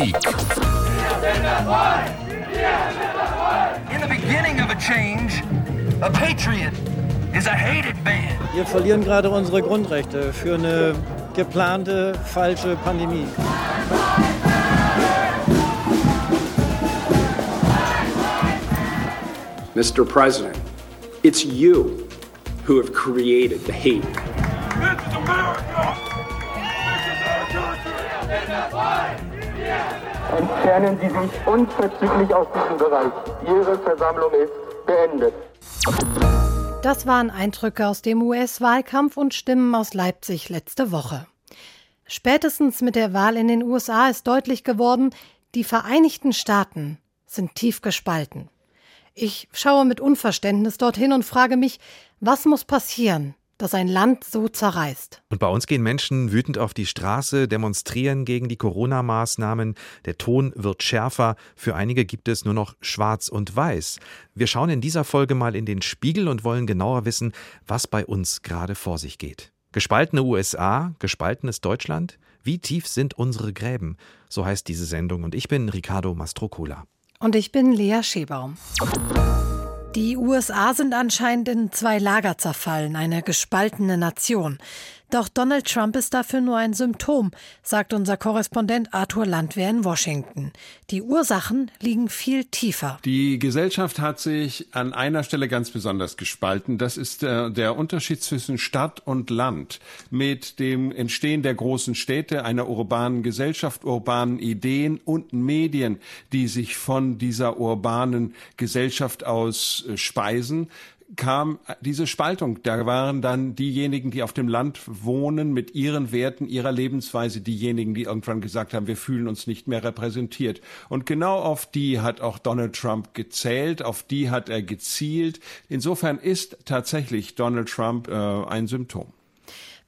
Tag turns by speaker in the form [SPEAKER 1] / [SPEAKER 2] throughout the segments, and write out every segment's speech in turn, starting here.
[SPEAKER 1] Politik.
[SPEAKER 2] In the beginning of a change, a patriot is a hated man.
[SPEAKER 3] Wir verlieren gerade unsere Grundrechte für eine geplante falsche Pandemie.
[SPEAKER 4] Mr. President, it's you who have created the hate.
[SPEAKER 5] Entfernen Sie sich unverzüglich aus diesem Bereich. Ihre Versammlung ist beendet.
[SPEAKER 6] Das waren Eindrücke aus dem US-Wahlkampf und Stimmen aus Leipzig letzte Woche. Spätestens mit der Wahl in den USA ist deutlich geworden, die Vereinigten Staaten sind tief gespalten. Ich schaue mit Unverständnis dorthin und frage mich, was muss passieren, dass ein Land so zerreißt.
[SPEAKER 7] Und bei uns gehen Menschen wütend auf die Straße, demonstrieren gegen die Corona-Maßnahmen. Der Ton wird schärfer. Für einige gibt es nur noch Schwarz und Weiß. Wir schauen in dieser Folge mal in den Spiegel und wollen genauer wissen, was bei uns gerade vor sich geht. Gespaltene USA, gespaltenes Deutschland? Wie tief sind unsere Gräben? So heißt diese Sendung und ich bin Ricardo Mastrocola.
[SPEAKER 6] Und ich bin Lea Schebaum. Die USA sind anscheinend in zwei Lager zerfallen, eine gespaltene Nation. Doch Donald Trump ist dafür nur ein Symptom, sagt unser Korrespondent Arthur Landwehr in Washington. Die Ursachen liegen viel tiefer.
[SPEAKER 8] Die Gesellschaft hat sich an einer Stelle ganz besonders gespalten. Das ist äh, der Unterschied zwischen Stadt und Land. Mit dem Entstehen der großen Städte, einer urbanen Gesellschaft, urbanen Ideen und Medien, die sich von dieser urbanen Gesellschaft aus äh, speisen, kam diese Spaltung. Da waren dann diejenigen, die auf dem Land wohnen, mit ihren Werten, ihrer Lebensweise, diejenigen, die irgendwann gesagt haben, wir fühlen uns nicht mehr repräsentiert. Und genau auf die hat auch Donald Trump gezählt, auf die hat er gezielt. Insofern ist tatsächlich Donald Trump äh, ein Symptom.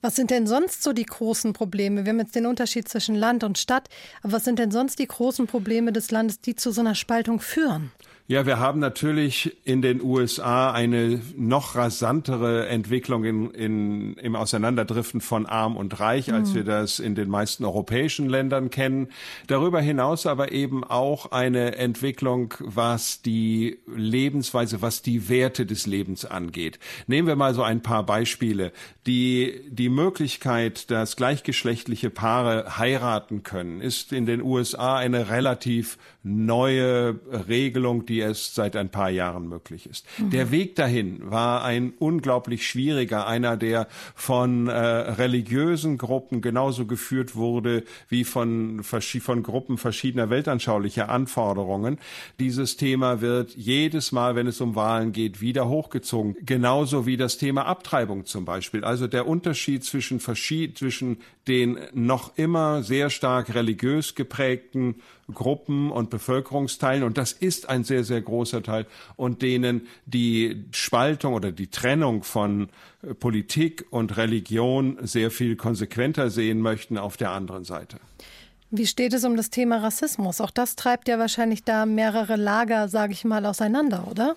[SPEAKER 6] Was sind denn sonst so die großen Probleme? Wir haben jetzt den Unterschied zwischen Land und Stadt, aber was sind denn sonst die großen Probleme des Landes, die zu so einer Spaltung führen?
[SPEAKER 8] Ja, wir haben natürlich in den USA eine noch rasantere Entwicklung in, in, im Auseinanderdriften von Arm und Reich, mhm. als wir das in den meisten europäischen Ländern kennen. Darüber hinaus aber eben auch eine Entwicklung, was die Lebensweise, was die Werte des Lebens angeht. Nehmen wir mal so ein paar Beispiele. Die, die Möglichkeit, dass gleichgeschlechtliche Paare heiraten können, ist in den USA eine relativ neue Regelung, die erst seit ein paar Jahren möglich ist. Mhm. Der Weg dahin war ein unglaublich schwieriger, einer, der von äh, religiösen Gruppen genauso geführt wurde wie von, von Gruppen verschiedener weltanschaulicher Anforderungen. Dieses Thema wird jedes Mal, wenn es um Wahlen geht, wieder hochgezogen. Genauso wie das Thema Abtreibung zum Beispiel. Also der Unterschied zwischen, zwischen den noch immer sehr stark religiös geprägten Gruppen und Bevölkerungsteilen, und das ist ein sehr, sehr großer Teil, und denen die Spaltung oder die Trennung von äh, Politik und Religion sehr viel konsequenter sehen möchten auf der anderen Seite.
[SPEAKER 6] Wie steht es um das Thema Rassismus? Auch das treibt ja wahrscheinlich da mehrere Lager, sage ich mal, auseinander, oder?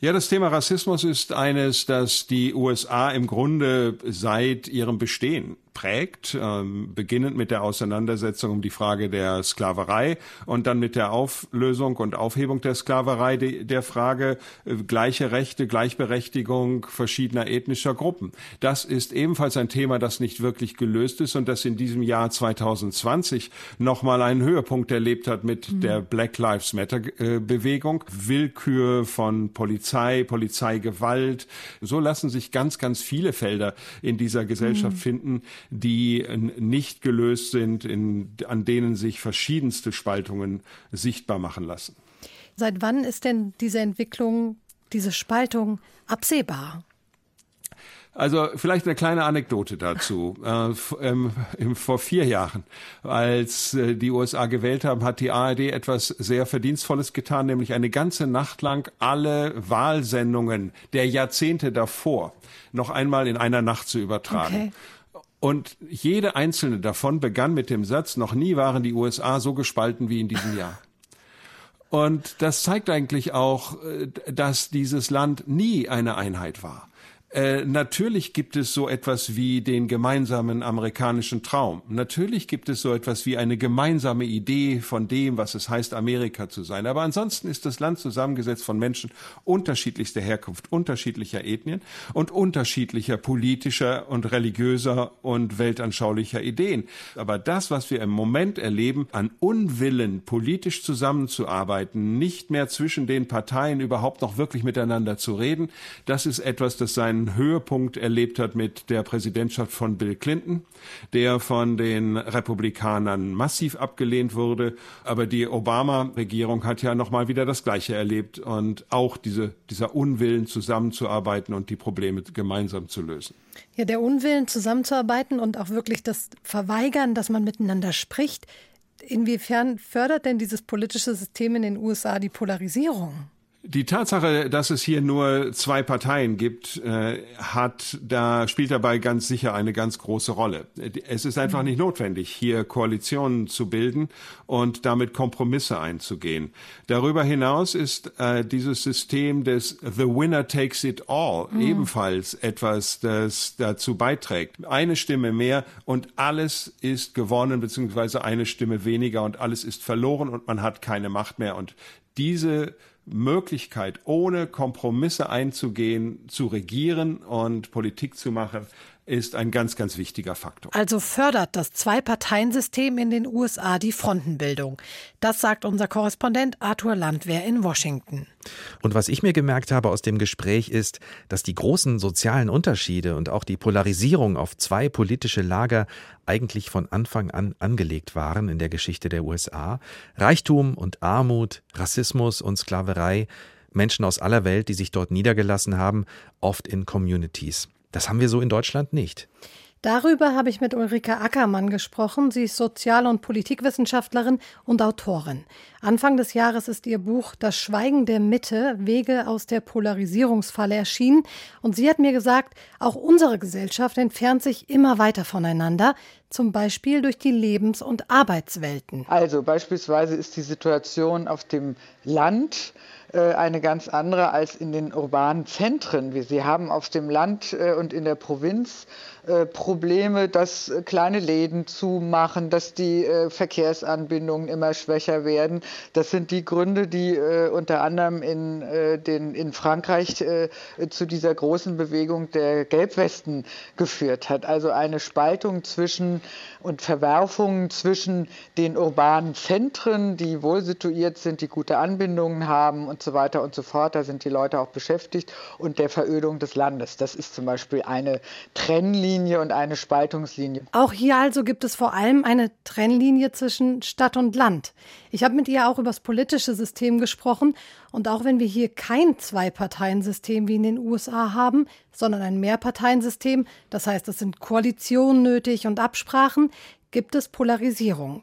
[SPEAKER 8] Ja, das Thema Rassismus ist eines, das die USA im Grunde seit ihrem Bestehen prägt, ähm, beginnend mit der Auseinandersetzung um die Frage der Sklaverei und dann mit der Auflösung und Aufhebung der Sklaverei die, der Frage äh, gleiche Rechte, Gleichberechtigung verschiedener ethnischer Gruppen. Das ist ebenfalls ein Thema, das nicht wirklich gelöst ist und das in diesem Jahr 2020 nochmal einen Höhepunkt erlebt hat mit mhm. der Black Lives Matter äh, Bewegung. Willkür von Polizei, Polizeigewalt. So lassen sich ganz, ganz viele Felder in dieser Gesellschaft mhm. finden, die nicht gelöst sind, in, an denen sich verschiedenste Spaltungen sichtbar machen lassen.
[SPEAKER 6] Seit wann ist denn diese Entwicklung, diese Spaltung absehbar?
[SPEAKER 8] Also vielleicht eine kleine Anekdote dazu. Äh, ähm, vor vier Jahren, als äh, die USA gewählt haben, hat die ARD etwas sehr Verdienstvolles getan, nämlich eine ganze Nacht lang alle Wahlsendungen der Jahrzehnte davor noch einmal in einer Nacht zu übertragen. Okay. Und jede einzelne davon begann mit dem Satz, noch nie waren die USA so gespalten wie in diesem Jahr. Und das zeigt eigentlich auch, äh, dass dieses Land nie eine Einheit war. Äh, natürlich gibt es so etwas wie den gemeinsamen amerikanischen Traum. Natürlich gibt es so etwas wie eine gemeinsame Idee von dem, was es heißt, Amerika zu sein. Aber ansonsten ist das Land zusammengesetzt von Menschen unterschiedlichster Herkunft, unterschiedlicher Ethnien und unterschiedlicher politischer und religiöser und weltanschaulicher Ideen. Aber das, was wir im Moment erleben, an Unwillen, politisch zusammenzuarbeiten, nicht mehr zwischen den Parteien überhaupt noch wirklich miteinander zu reden, das ist etwas, das seinen Höhepunkt erlebt hat mit der Präsidentschaft von Bill Clinton, der von den Republikanern massiv abgelehnt wurde. Aber die Obama-Regierung hat ja nochmal wieder das Gleiche erlebt und auch diese, dieser Unwillen zusammenzuarbeiten und die Probleme gemeinsam zu lösen.
[SPEAKER 6] Ja, der Unwillen zusammenzuarbeiten und auch wirklich das Verweigern, dass man miteinander spricht. Inwiefern fördert denn dieses politische System in den USA die Polarisierung?
[SPEAKER 8] Die Tatsache, dass es hier nur zwei Parteien gibt, äh, hat da spielt dabei ganz sicher eine ganz große Rolle. Es ist einfach nicht notwendig, hier Koalitionen zu bilden und damit Kompromisse einzugehen. Darüber hinaus ist äh, dieses System des The Winner Takes It All mhm. ebenfalls etwas, das dazu beiträgt. Eine Stimme mehr und alles ist gewonnen, beziehungsweise eine Stimme weniger und alles ist verloren und man hat keine Macht mehr. Und diese Möglichkeit, ohne Kompromisse einzugehen, zu regieren und Politik zu machen, ist ein ganz, ganz wichtiger Faktor.
[SPEAKER 6] Also fördert das Zwei-Parteien-System in den USA die Frontenbildung. Das sagt unser Korrespondent Arthur Landwehr in Washington.
[SPEAKER 7] Und was ich mir gemerkt habe aus dem Gespräch ist, dass die großen sozialen Unterschiede und auch die Polarisierung auf zwei politische Lager eigentlich von Anfang an angelegt waren in der Geschichte der USA. Reichtum und Armut, Rassismus und Sklaverei, Menschen aus aller Welt, die sich dort niedergelassen haben, oft in Communities. Das haben wir so in Deutschland nicht.
[SPEAKER 6] Darüber habe ich mit Ulrike Ackermann gesprochen. Sie ist Sozial- und Politikwissenschaftlerin und Autorin. Anfang des Jahres ist ihr Buch Das Schweigen der Mitte, Wege aus der Polarisierungsfalle erschienen. Und sie hat mir gesagt, auch unsere Gesellschaft entfernt sich immer weiter voneinander, zum Beispiel durch die Lebens- und Arbeitswelten.
[SPEAKER 1] Also beispielsweise ist die Situation auf dem Land eine ganz andere als in den urbanen Zentren. Sie haben auf dem Land äh, und in der Provinz äh, Probleme, dass kleine Läden zumachen, dass die Verkehrsanbindungen immer schwächer werden. Das sind die Gründe, die unter anderem in, den, in Frankreich zu dieser großen Bewegung der Gelbwesten geführt hat. Also eine Spaltung zwischen und Verwerfungen zwischen den urbanen Zentren, die wohl situiert sind, die gute Anbindungen haben und so weiter und so fort. Da sind die Leute auch beschäftigt und der Verödung des Landes. Das ist zum Beispiel eine Trennlinie und eine Spaltungslinie.
[SPEAKER 6] Auch hier also gibt es vor allem eine Trennlinie zwischen Stadt und Land. Ich habe mit ihr auch über das politische System gesprochen und auch wenn wir hier kein Zwei-Parteien-System wie in den USA haben, sondern ein Mehrparteiensystem, das heißt, es sind Koalitionen nötig und Absprachen, gibt es Polarisierung.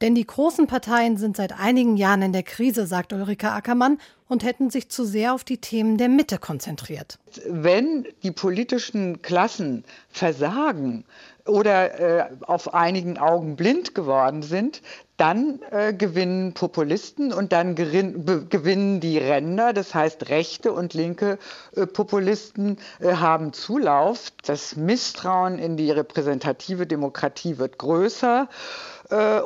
[SPEAKER 6] Denn die großen Parteien sind seit einigen Jahren in der Krise, sagt Ulrike Ackermann, und hätten sich zu sehr auf die Themen der Mitte konzentriert.
[SPEAKER 1] Wenn die politischen Klassen versagen oder äh, auf einigen Augen blind geworden sind, dann äh, gewinnen Populisten und dann gewinnen die Ränder, das heißt rechte und linke äh, Populisten äh, haben Zulauf. Das Misstrauen in die repräsentative Demokratie wird größer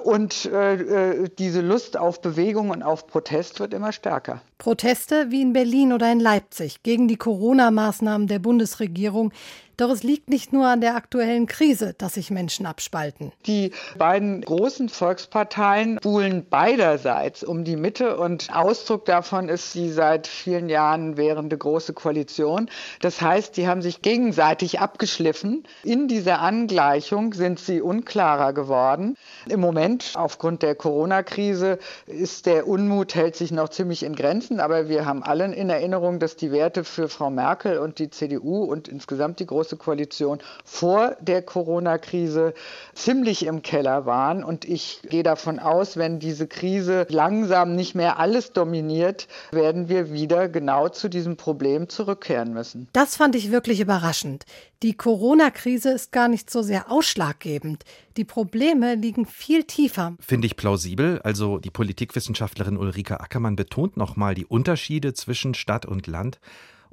[SPEAKER 1] und äh, äh, diese Lust auf Bewegung und auf Protest wird immer stärker.
[SPEAKER 6] Proteste wie in Berlin oder in Leipzig gegen die Corona-Maßnahmen der Bundesregierung, doch es liegt nicht nur an der aktuellen Krise, dass sich Menschen abspalten.
[SPEAKER 1] Die beiden großen Volksparteien buhlen beiderseits um die Mitte und Ausdruck davon ist die seit vielen Jahren währende große Koalition. Das heißt, die haben sich gegenseitig abgeschliffen. In dieser Angleichung sind sie unklarer geworden. Im Moment, aufgrund der Corona-Krise, ist der Unmut hält sich noch ziemlich in Grenzen, aber wir haben allen in Erinnerung, dass die Werte für Frau Merkel und die CDU und insgesamt die große Große Koalition vor der Corona-Krise ziemlich im Keller waren. Und ich gehe davon aus, wenn diese Krise langsam nicht mehr alles dominiert, werden wir wieder genau zu diesem Problem zurückkehren müssen.
[SPEAKER 6] Das fand ich wirklich überraschend. Die Corona-Krise ist gar nicht so sehr ausschlaggebend. Die Probleme liegen viel tiefer.
[SPEAKER 7] Finde ich plausibel. Also die Politikwissenschaftlerin Ulrike Ackermann betont nochmal die Unterschiede zwischen Stadt und Land.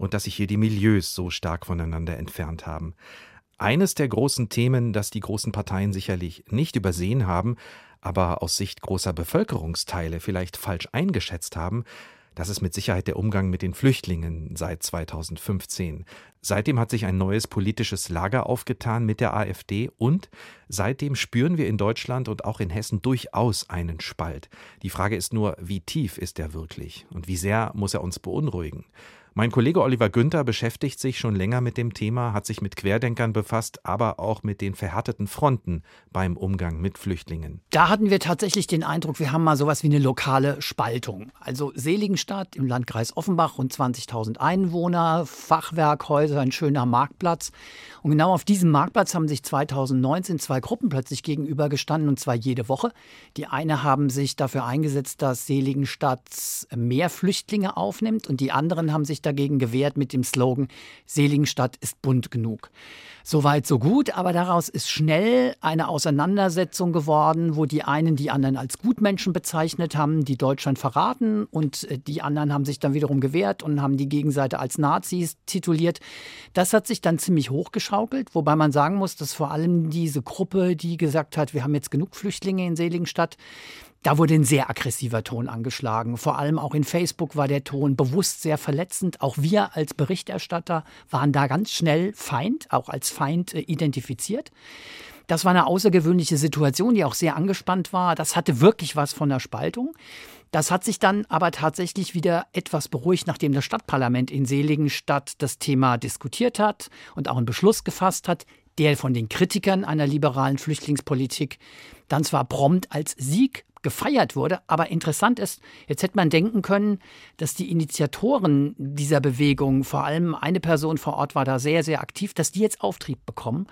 [SPEAKER 7] Und dass sich hier die Milieus so stark voneinander entfernt haben. Eines der großen Themen, das die großen Parteien sicherlich nicht übersehen haben, aber aus Sicht großer Bevölkerungsteile vielleicht falsch eingeschätzt haben, das ist mit Sicherheit der Umgang mit den Flüchtlingen seit 2015. Seitdem hat sich ein neues politisches Lager aufgetan mit der AfD und seitdem spüren wir in Deutschland und auch in Hessen durchaus einen Spalt. Die Frage ist nur, wie tief ist er wirklich und wie sehr muss er uns beunruhigen? Mein Kollege Oliver Günther beschäftigt sich schon länger mit dem Thema, hat sich mit Querdenkern befasst, aber auch mit den verhärteten Fronten beim Umgang mit Flüchtlingen.
[SPEAKER 9] Da hatten wir tatsächlich den Eindruck, wir haben mal sowas wie eine lokale Spaltung. Also Seligenstadt im Landkreis Offenbach, rund 20.000 Einwohner, Fachwerkhäuser, ein schöner Marktplatz. Und genau auf diesem Marktplatz haben sich 2019 zwei Gruppen plötzlich gegenübergestanden, und zwar jede Woche. Die eine haben sich dafür eingesetzt, dass Seligenstadt mehr Flüchtlinge aufnimmt, und die anderen haben sich sich dagegen gewehrt mit dem Slogan Seligenstadt ist bunt genug. Soweit, so gut, aber daraus ist schnell eine Auseinandersetzung geworden, wo die einen die anderen als Gutmenschen bezeichnet haben, die Deutschland verraten und äh, die anderen haben sich dann wiederum gewehrt und haben die Gegenseite als Nazis tituliert. Das hat sich dann ziemlich hochgeschaukelt, wobei man sagen muss, dass vor allem diese Gruppe, die gesagt hat, wir haben jetzt genug Flüchtlinge in Seligenstadt, da wurde ein sehr aggressiver Ton angeschlagen. Vor allem auch in Facebook war der Ton bewusst sehr verletzend. Auch wir als Berichterstatter waren da ganz schnell Feind, auch als Feind äh, identifiziert. Das war eine außergewöhnliche Situation, die auch sehr angespannt war. Das hatte wirklich was von der Spaltung. Das hat sich dann aber tatsächlich wieder etwas beruhigt, nachdem das Stadtparlament in Seligenstadt das Thema diskutiert hat und auch einen Beschluss gefasst hat, der von den Kritikern einer liberalen Flüchtlingspolitik dann zwar prompt als Sieg gefeiert wurde. Aber interessant ist, jetzt hätte man denken können, dass die Initiatoren dieser Bewegung, vor allem eine Person vor Ort war da sehr, sehr aktiv, dass die jetzt Auftrieb bekommen.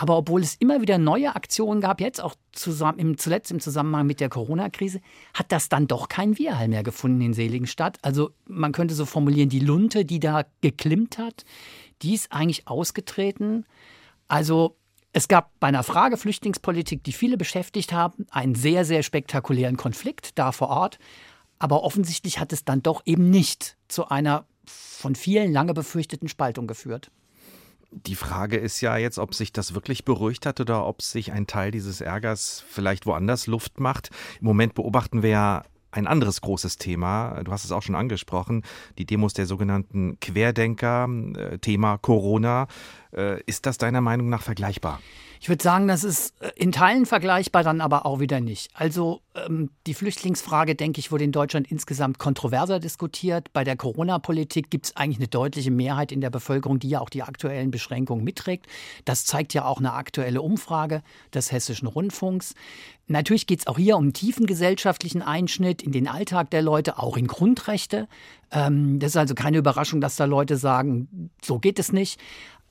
[SPEAKER 9] Aber obwohl es immer wieder neue Aktionen gab, jetzt auch zusammen, im, zuletzt im Zusammenhang mit der Corona-Krise, hat das dann doch keinen Widerhall mehr gefunden in Seligenstadt. Also man könnte so formulieren, die Lunte, die da geklimmt hat, die ist eigentlich ausgetreten. Also es gab bei einer Frage Flüchtlingspolitik, die viele beschäftigt haben, einen sehr, sehr spektakulären Konflikt da vor Ort. Aber offensichtlich hat es dann doch eben nicht zu einer von vielen lange befürchteten Spaltung geführt.
[SPEAKER 7] Die Frage ist ja jetzt, ob sich das wirklich beruhigt hat oder ob sich ein Teil dieses Ärgers vielleicht woanders Luft macht. Im Moment beobachten wir ja ein anderes großes Thema, du hast es auch schon angesprochen, die Demos der sogenannten Querdenker, äh, Thema Corona. Äh, ist das deiner Meinung nach vergleichbar?
[SPEAKER 9] Ich würde sagen, das ist äh, in Teilen vergleichbar, dann aber auch wieder nicht. Also ähm, die Flüchtlingsfrage, denke ich, wurde in Deutschland insgesamt kontroverser diskutiert. Bei der Corona-Politik gibt es eigentlich eine deutliche Mehrheit in der Bevölkerung, die ja auch die aktuellen Beschränkungen mitträgt. Das zeigt ja auch eine aktuelle Umfrage des Hessischen Rundfunks. Natürlich geht es auch hier um einen tiefen gesellschaftlichen Einschnitt in den Alltag der Leute, auch in Grundrechte. Ähm, das ist also keine Überraschung, dass da Leute sagen, so geht es nicht.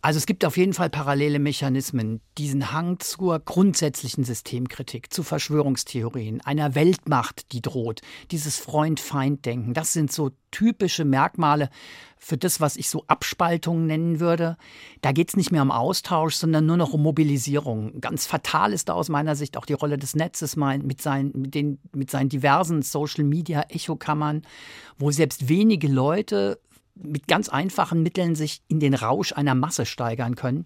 [SPEAKER 9] Also es gibt auf jeden Fall parallele Mechanismen, diesen Hang zur grundsätzlichen Systemkritik, zu Verschwörungstheorien, einer Weltmacht, die droht, dieses Freund-Feind-Denken. Das sind so typische Merkmale für das, was ich so Abspaltung nennen würde. Da geht es nicht mehr um Austausch, sondern nur noch um Mobilisierung. Ganz fatal ist da aus meiner Sicht auch die Rolle des Netzes mit seinen, mit den, mit seinen diversen Social-Media-Echokammern, wo selbst wenige Leute mit ganz einfachen Mitteln sich in den Rausch einer Masse steigern können.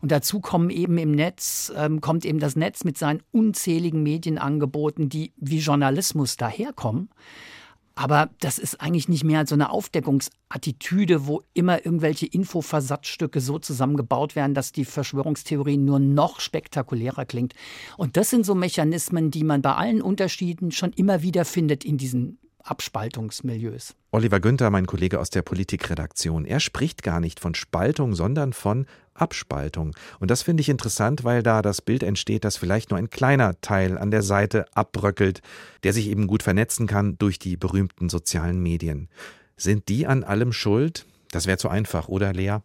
[SPEAKER 9] Und dazu kommen eben im Netz, ähm, kommt eben das Netz mit seinen unzähligen Medienangeboten, die wie Journalismus daherkommen. Aber das ist eigentlich nicht mehr so eine Aufdeckungsattitüde, wo immer irgendwelche Infoversatzstücke so zusammengebaut werden, dass die Verschwörungstheorie nur noch spektakulärer klingt. Und das sind so Mechanismen, die man bei allen Unterschieden schon immer wieder findet in diesen Abspaltungsmilieus.
[SPEAKER 7] Oliver Günther, mein Kollege aus der Politikredaktion, er spricht gar nicht von Spaltung, sondern von Abspaltung. Und das finde ich interessant, weil da das Bild entsteht, dass vielleicht nur ein kleiner Teil an der Seite abbröckelt, der sich eben gut vernetzen kann durch die berühmten sozialen Medien. Sind die an allem schuld? Das wäre zu einfach, oder Lea?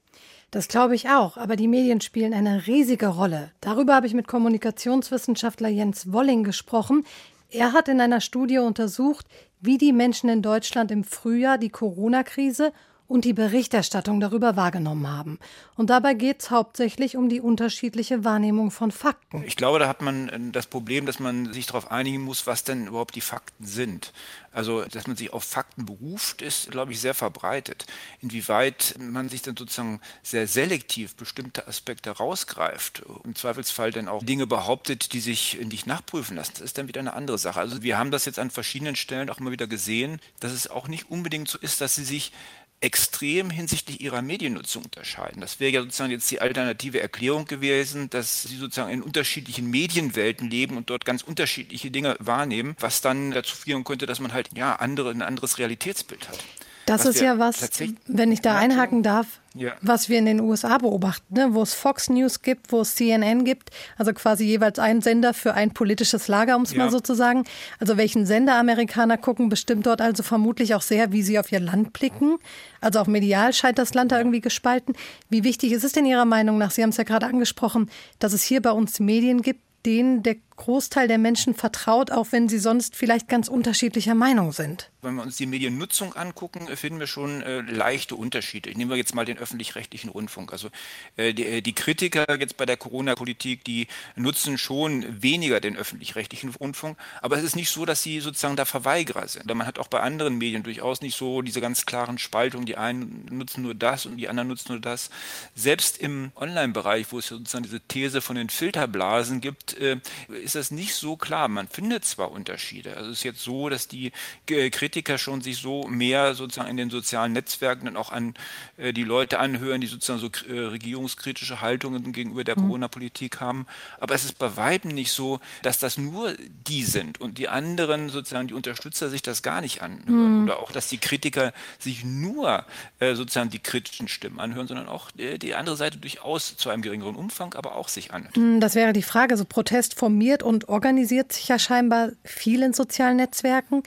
[SPEAKER 6] Das glaube ich auch, aber die Medien spielen eine riesige Rolle. Darüber habe ich mit Kommunikationswissenschaftler Jens Wolling gesprochen. Er hat in einer Studie untersucht, wie die Menschen in Deutschland im Frühjahr die Corona-Krise und die Berichterstattung darüber wahrgenommen haben. Und dabei geht es hauptsächlich um die unterschiedliche Wahrnehmung von Fakten.
[SPEAKER 10] Ich glaube, da hat man äh, das Problem, dass man sich darauf einigen muss, was denn überhaupt die Fakten sind. Also, dass man sich auf Fakten beruft, ist, glaube ich, sehr verbreitet. Inwieweit man sich dann sozusagen sehr selektiv bestimmte Aspekte rausgreift, im Zweifelsfall dann auch Dinge behauptet, die sich nicht nachprüfen lassen, das ist dann wieder eine andere Sache. Also, wir haben das jetzt an verschiedenen Stellen auch mal wieder gesehen, dass es auch nicht unbedingt so ist, dass sie sich extrem hinsichtlich ihrer Mediennutzung unterscheiden. Das wäre ja sozusagen jetzt die alternative Erklärung gewesen, dass sie sozusagen in unterschiedlichen Medienwelten leben und dort ganz unterschiedliche Dinge wahrnehmen, was dann dazu führen könnte, dass man halt ja andere, ein anderes Realitätsbild hat.
[SPEAKER 6] Das ist ja was, wenn ich da einhaken darf, ja. was wir in den USA beobachten, ne? wo es Fox News gibt, wo es CNN gibt, also quasi jeweils ein Sender für ein politisches Lager, um es ja. mal so zu sagen. Also welchen Sender Amerikaner gucken, bestimmt dort also vermutlich auch sehr, wie sie auf ihr Land blicken. Also auch medial scheint das Land da irgendwie gespalten. Wie wichtig ist es denn Ihrer Meinung nach, Sie haben es ja gerade angesprochen, dass es hier bei uns Medien gibt, denen der Großteil der Menschen vertraut, auch wenn sie sonst vielleicht ganz unterschiedlicher Meinung sind.
[SPEAKER 10] Wenn wir uns die Mediennutzung angucken, finden wir schon äh, leichte Unterschiede. Nehmen wir jetzt mal den öffentlich-rechtlichen Rundfunk. Also äh, die, äh, die, Kritiker jetzt bei der Corona-Politik, die nutzen schon weniger den öffentlich-rechtlichen Rundfunk, aber es ist nicht so, dass sie sozusagen da Verweigerer sind. Man hat auch bei anderen Medien durchaus nicht so diese ganz klaren Spaltungen. Die einen nutzen nur das und die anderen nutzen nur das. Selbst im Online-Bereich, wo es sozusagen diese These von den Filterblasen gibt, äh, ist das nicht so klar. Man findet zwar Unterschiede. Also es ist jetzt so, dass die äh, Kritiker schon sich so mehr sozusagen in den sozialen Netzwerken dann auch an äh, die Leute anhören, die sozusagen so äh, regierungskritische Haltungen gegenüber der mhm. Corona-Politik haben. Aber es ist bei Weitem nicht so, dass das nur die sind und die anderen sozusagen die Unterstützer sich das gar nicht anhören. Mhm. Oder auch, dass die Kritiker sich nur sozusagen die kritischen Stimmen anhören, sondern auch die andere Seite durchaus zu einem geringeren Umfang, aber auch sich anhört.
[SPEAKER 6] Mhm, das wäre die Frage. So Protest formiert engagiert und organisiert sich ja scheinbar viel in sozialen Netzwerken.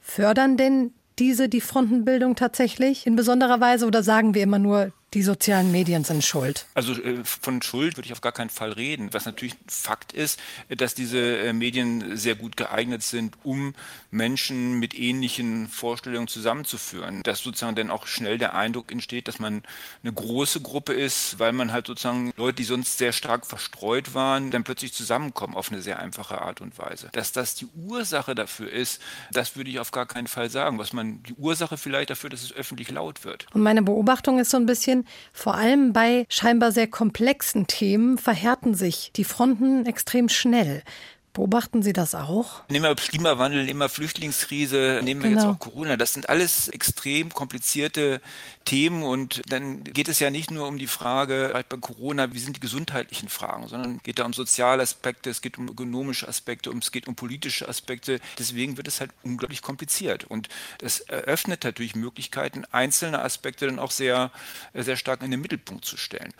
[SPEAKER 6] Fördern denn diese die Frontenbildung tatsächlich in besonderer Weise oder sagen wir immer nur, die sozialen Medien sind schuld.
[SPEAKER 10] Also äh, von Schuld würde ich auf gar keinen Fall reden. Was natürlich Fakt ist, dass diese äh, Medien sehr gut geeignet sind, um Menschen mit ähnlichen Vorstellungen zusammenzuführen. Dass sozusagen dann auch schnell der Eindruck entsteht, dass man eine große Gruppe ist, weil man halt sozusagen Leute, die sonst sehr stark verstreut waren, dann plötzlich zusammenkommen auf eine sehr einfache Art und Weise. Dass das die Ursache dafür ist, das würde ich auf gar keinen Fall sagen. Was man die Ursache vielleicht dafür, dass es öffentlich laut wird.
[SPEAKER 6] Und meine Beobachtung ist so ein bisschen, vor allem bei scheinbar sehr komplexen Themen verhärten sich die Fronten extrem schnell. Beobachten Sie das auch?
[SPEAKER 10] Nehmen wir Klimawandel, nehmen wir Flüchtlingskrise, nehmen wir genau. jetzt auch Corona. Das sind alles extrem komplizierte Themen und dann geht es ja nicht nur um die Frage halt bei Corona, wie sind die gesundheitlichen Fragen, sondern geht da um soziale Aspekte, es geht um ökonomische Aspekte, es geht um politische Aspekte. Deswegen wird es halt unglaublich kompliziert und das eröffnet natürlich Möglichkeiten, einzelne Aspekte dann auch sehr, sehr stark in den Mittelpunkt zu stellen.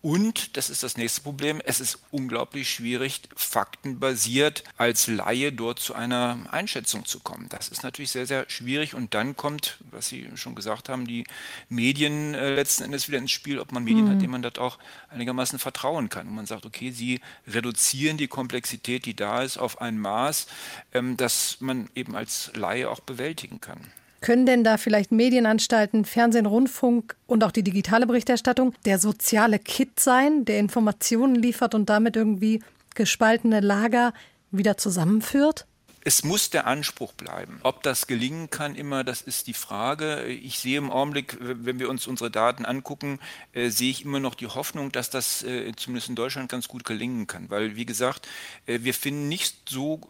[SPEAKER 10] Und, das ist das nächste Problem, es ist unglaublich schwierig, faktenbasiert als Laie dort zu einer Einschätzung zu kommen. Das ist natürlich sehr, sehr schwierig. Und dann kommt, was Sie schon gesagt haben, die Medien äh, letzten Endes wieder ins Spiel, ob man Medien mhm. hat, denen man dort auch einigermaßen vertrauen kann. Und man sagt, okay, sie reduzieren die Komplexität, die da ist, auf ein Maß, ähm, das man eben als Laie auch bewältigen kann.
[SPEAKER 6] Können denn da vielleicht Medienanstalten, Fernsehen, Rundfunk und auch die digitale Berichterstattung der soziale Kit sein, der Informationen liefert und damit irgendwie gespaltene Lager wieder zusammenführt?
[SPEAKER 10] Es muss der Anspruch bleiben. Ob das gelingen kann, immer, das ist die Frage. Ich sehe im Augenblick, wenn wir uns unsere Daten angucken, äh, sehe ich immer noch die Hoffnung, dass das äh, zumindest in Deutschland ganz gut gelingen kann. Weil, wie gesagt, äh, wir finden nicht so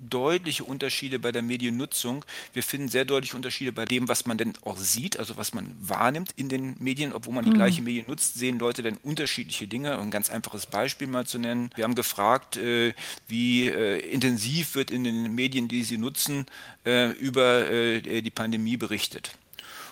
[SPEAKER 10] deutliche Unterschiede bei der Mediennutzung. Wir finden sehr deutliche Unterschiede bei dem, was man denn auch sieht, also was man wahrnimmt in den Medien. Obwohl man die mhm. gleiche Medien nutzt, sehen Leute dann unterschiedliche Dinge. Ein ganz einfaches Beispiel mal zu nennen. Wir haben gefragt, äh, wie äh, intensiv wird in den Medien, die sie nutzen, äh, über die Pandemie berichtet.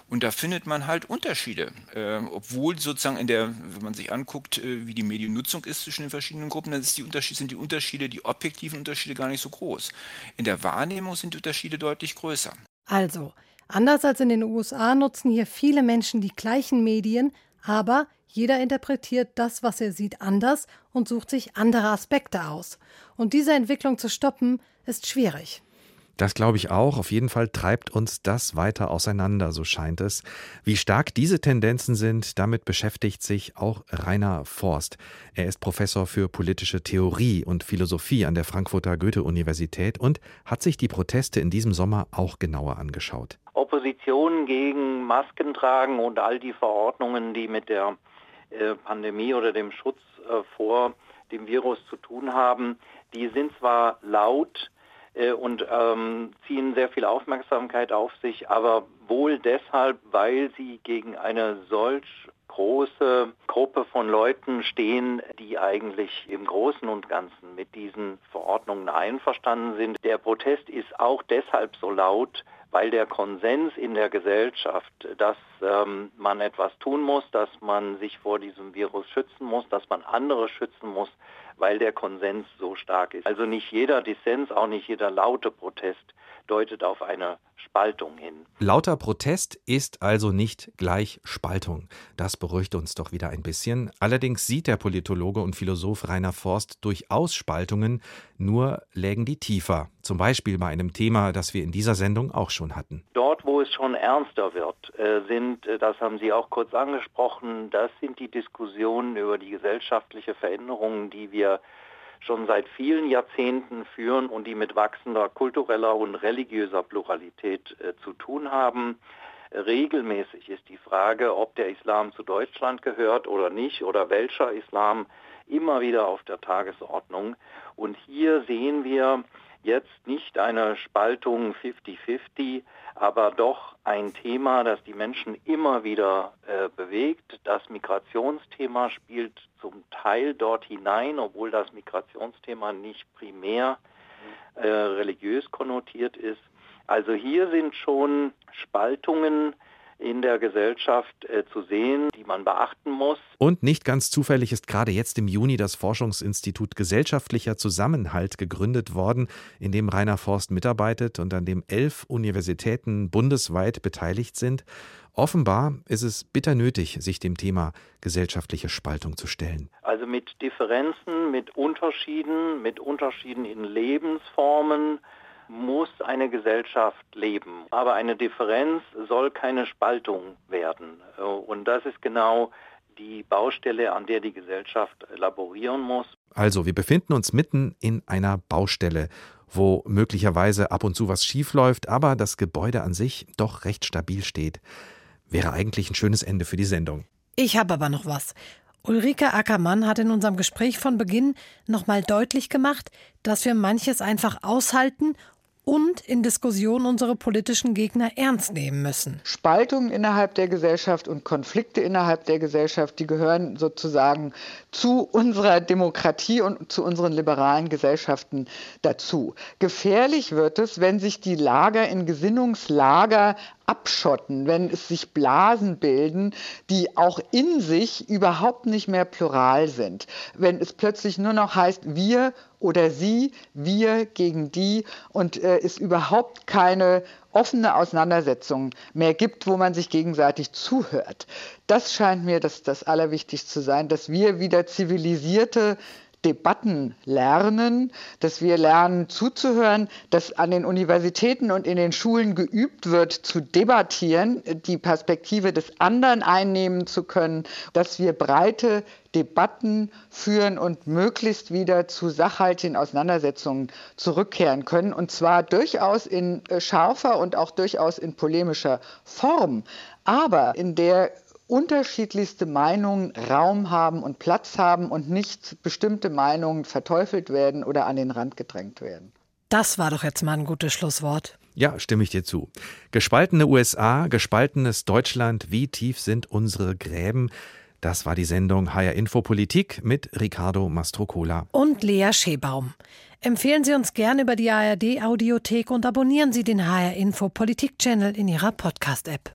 [SPEAKER 10] Und da findet man halt Unterschiede, äh, obwohl sozusagen in der, wenn man sich anguckt, äh, wie die Mediennutzung ist zwischen den verschiedenen Gruppen, dann die sind die Unterschiede, die objektiven Unterschiede gar nicht so groß. In der Wahrnehmung sind die Unterschiede deutlich größer.
[SPEAKER 6] Also, anders als in den USA nutzen hier viele Menschen die gleichen Medien, aber jeder interpretiert das, was er sieht, anders und sucht sich andere Aspekte aus. Und diese Entwicklung zu stoppen, ist schwierig.
[SPEAKER 7] Das glaube ich auch. Auf jeden Fall treibt uns das weiter auseinander, so scheint es. Wie stark diese Tendenzen sind, damit beschäftigt sich auch Rainer Forst. Er ist Professor für politische Theorie und Philosophie an der Frankfurter Goethe-Universität und hat sich die Proteste in diesem Sommer auch genauer angeschaut.
[SPEAKER 11] Opposition gegen Maskentragen und all die Verordnungen, die mit der äh, Pandemie oder dem Schutz äh, vor dem Virus zu tun haben, die sind zwar laut, äh, und ähm, ziehen sehr viel Aufmerksamkeit auf sich, aber wohl deshalb, weil sie gegen eine solch große Gruppe von Leuten stehen, die eigentlich im Großen und Ganzen mit diesen Verordnungen einverstanden sind. Der Protest ist auch deshalb so laut, weil der Konsens in der Gesellschaft, dass ähm, man etwas tun muss, dass man sich vor diesem Virus schützen muss, dass man andere schützen muss, weil der Konsens so stark ist. Also nicht jeder Dissens, auch nicht jeder laute Protest deutet auf eine Spaltung hin.
[SPEAKER 7] Lauter Protest ist also nicht gleich Spaltung. Das beruhigt uns doch wieder ein bisschen. Allerdings sieht der Politologe und Philosoph Rainer Forst durchaus Spaltungen, nur lägen die tiefer. Zum Beispiel bei einem Thema, das wir in dieser Sendung auch schon hatten.
[SPEAKER 11] Dort, wo es schon ernster wird, äh, sind, äh, das haben Sie auch kurz angesprochen, das sind die Diskussionen über die gesellschaftliche Veränderung, die wir schon seit vielen Jahrzehnten führen und die mit wachsender kultureller und religiöser Pluralität äh, zu tun haben. Regelmäßig ist die Frage, ob der Islam zu Deutschland gehört oder nicht oder welcher Islam immer wieder auf der Tagesordnung. Und hier sehen wir jetzt nicht eine Spaltung 50-50, aber doch ein Thema, das die Menschen immer wieder äh, bewegt. Das Migrationsthema spielt zum Teil dort hinein, obwohl das Migrationsthema nicht primär äh, religiös konnotiert ist. Also hier sind schon Spaltungen in der Gesellschaft äh, zu sehen, die man beachten muss.
[SPEAKER 7] Und nicht ganz zufällig ist gerade jetzt im Juni das Forschungsinstitut Gesellschaftlicher Zusammenhalt gegründet worden, in dem Rainer Forst mitarbeitet und an dem elf Universitäten bundesweit beteiligt sind. Offenbar ist es bitter nötig, sich dem Thema gesellschaftliche Spaltung zu stellen.
[SPEAKER 11] Also mit Differenzen, mit Unterschieden, mit Unterschieden in Lebensformen, muss eine Gesellschaft leben. Aber eine Differenz soll keine Spaltung werden. Und das ist genau die Baustelle, an der die Gesellschaft laborieren muss.
[SPEAKER 7] Also, wir befinden uns mitten in einer Baustelle, wo möglicherweise ab und zu was schiefläuft, aber das Gebäude an sich doch recht stabil steht. Wäre eigentlich ein schönes Ende für die Sendung.
[SPEAKER 6] Ich habe aber noch was. Ulrike Ackermann hat in unserem Gespräch von Beginn nochmal deutlich gemacht, dass wir manches einfach aushalten und in Diskussionen unsere politischen Gegner ernst nehmen müssen.
[SPEAKER 1] Spaltungen innerhalb der Gesellschaft und Konflikte innerhalb der Gesellschaft, die gehören sozusagen zu unserer Demokratie und zu unseren liberalen Gesellschaften dazu. Gefährlich wird es, wenn sich die Lager in Gesinnungslager abschotten, wenn es sich Blasen bilden, die auch in sich überhaupt nicht mehr plural sind. Wenn es plötzlich nur noch heißt, wir oder sie, wir gegen die und äh, es überhaupt keine offene Auseinandersetzung mehr gibt, wo man sich gegenseitig zuhört. Das scheint mir das, das Allerwichtigste zu sein, dass wir wieder zivilisierte Debatten lernen, dass wir lernen zuzuhören, dass an den Universitäten und in den Schulen geübt wird, zu debattieren, die Perspektive des anderen einnehmen zu können, dass wir breite Debatten führen und möglichst wieder zu sachhaltigen Auseinandersetzungen zurückkehren können. Und zwar durchaus in äh, scharfer und auch durchaus in polemischer Form, aber in der unterschiedlichste Meinungen Raum haben und Platz haben und nicht bestimmte Meinungen verteufelt werden oder an den Rand gedrängt werden.
[SPEAKER 6] Das war doch jetzt mal ein gutes Schlusswort.
[SPEAKER 7] Ja, stimme ich dir zu. Gespaltene USA, gespaltenes Deutschland, wie tief sind unsere Gräben? Das war die Sendung HR Info Politik mit Ricardo Mastrocola
[SPEAKER 6] und Lea Schebaum. Empfehlen Sie uns gern über die ARD Audiothek und abonnieren Sie den HR Info Politik Channel in Ihrer Podcast App.